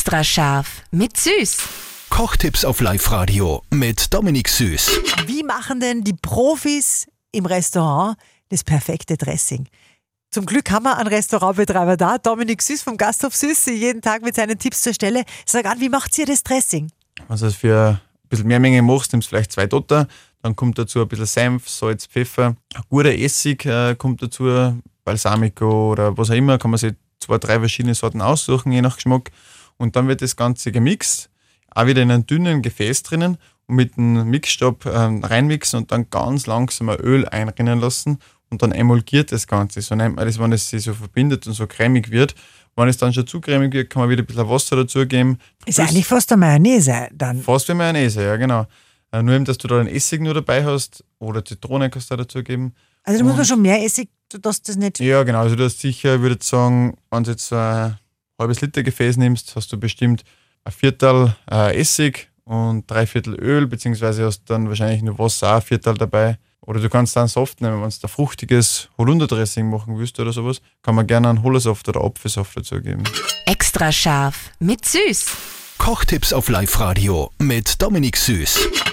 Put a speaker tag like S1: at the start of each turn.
S1: Extra scharf mit Süß.
S2: Kochtipps auf Live-Radio mit Dominik Süß.
S3: Wie machen denn die Profis im Restaurant das perfekte Dressing? Zum Glück haben wir einen Restaurantbetreiber da, Dominik Süß vom Gasthof Süß, jeden Tag mit seinen Tipps zur Stelle. Sag an, wie macht ihr das Dressing?
S4: Also für ein bisschen mehr Menge machst, nimmst vielleicht zwei Dotter, dann kommt dazu ein bisschen Senf, Salz, Pfeffer, ein guter Essig äh, kommt dazu, Balsamico oder was auch immer, kann man sich zwei, drei verschiedene Sorten aussuchen, je nach Geschmack. Und dann wird das Ganze gemixt, auch wieder in einem dünnen Gefäß drinnen und mit dem Mixstab ähm, reinmixen und dann ganz langsam ein Öl einrinnen lassen und dann emulgiert das Ganze. So nennt man das, wenn es sich so verbindet und so cremig wird. Wenn es dann schon zu cremig wird, kann man wieder ein bisschen Wasser dazugeben.
S3: Ist
S4: Plus-
S3: eigentlich fast eine Mayonnaise dann.
S4: Fast wie Mayonnaise, ja genau. Äh, nur eben, dass du da den Essig nur dabei hast oder Zitrone kannst du da dazugeben.
S3: Also da muss man schon mehr Essig, dass das nicht.
S4: Ja, genau. Also du hast sicher, ich würde sagen, wenn du jetzt so ein halbes Liter Gefäß nimmst, hast du bestimmt ein Viertel äh, Essig und drei Viertel Öl, beziehungsweise hast dann wahrscheinlich nur Wasser, auch ein Viertel dabei. Oder du kannst dann Saft nehmen, wenn du ein fruchtiges Holunder-Dressing machen willst oder sowas, kann man gerne einen Hollersaft oder Apfelsaft dazugeben.
S1: Extra scharf mit Süß.
S2: Kochtipps auf Live-Radio mit Dominik Süß.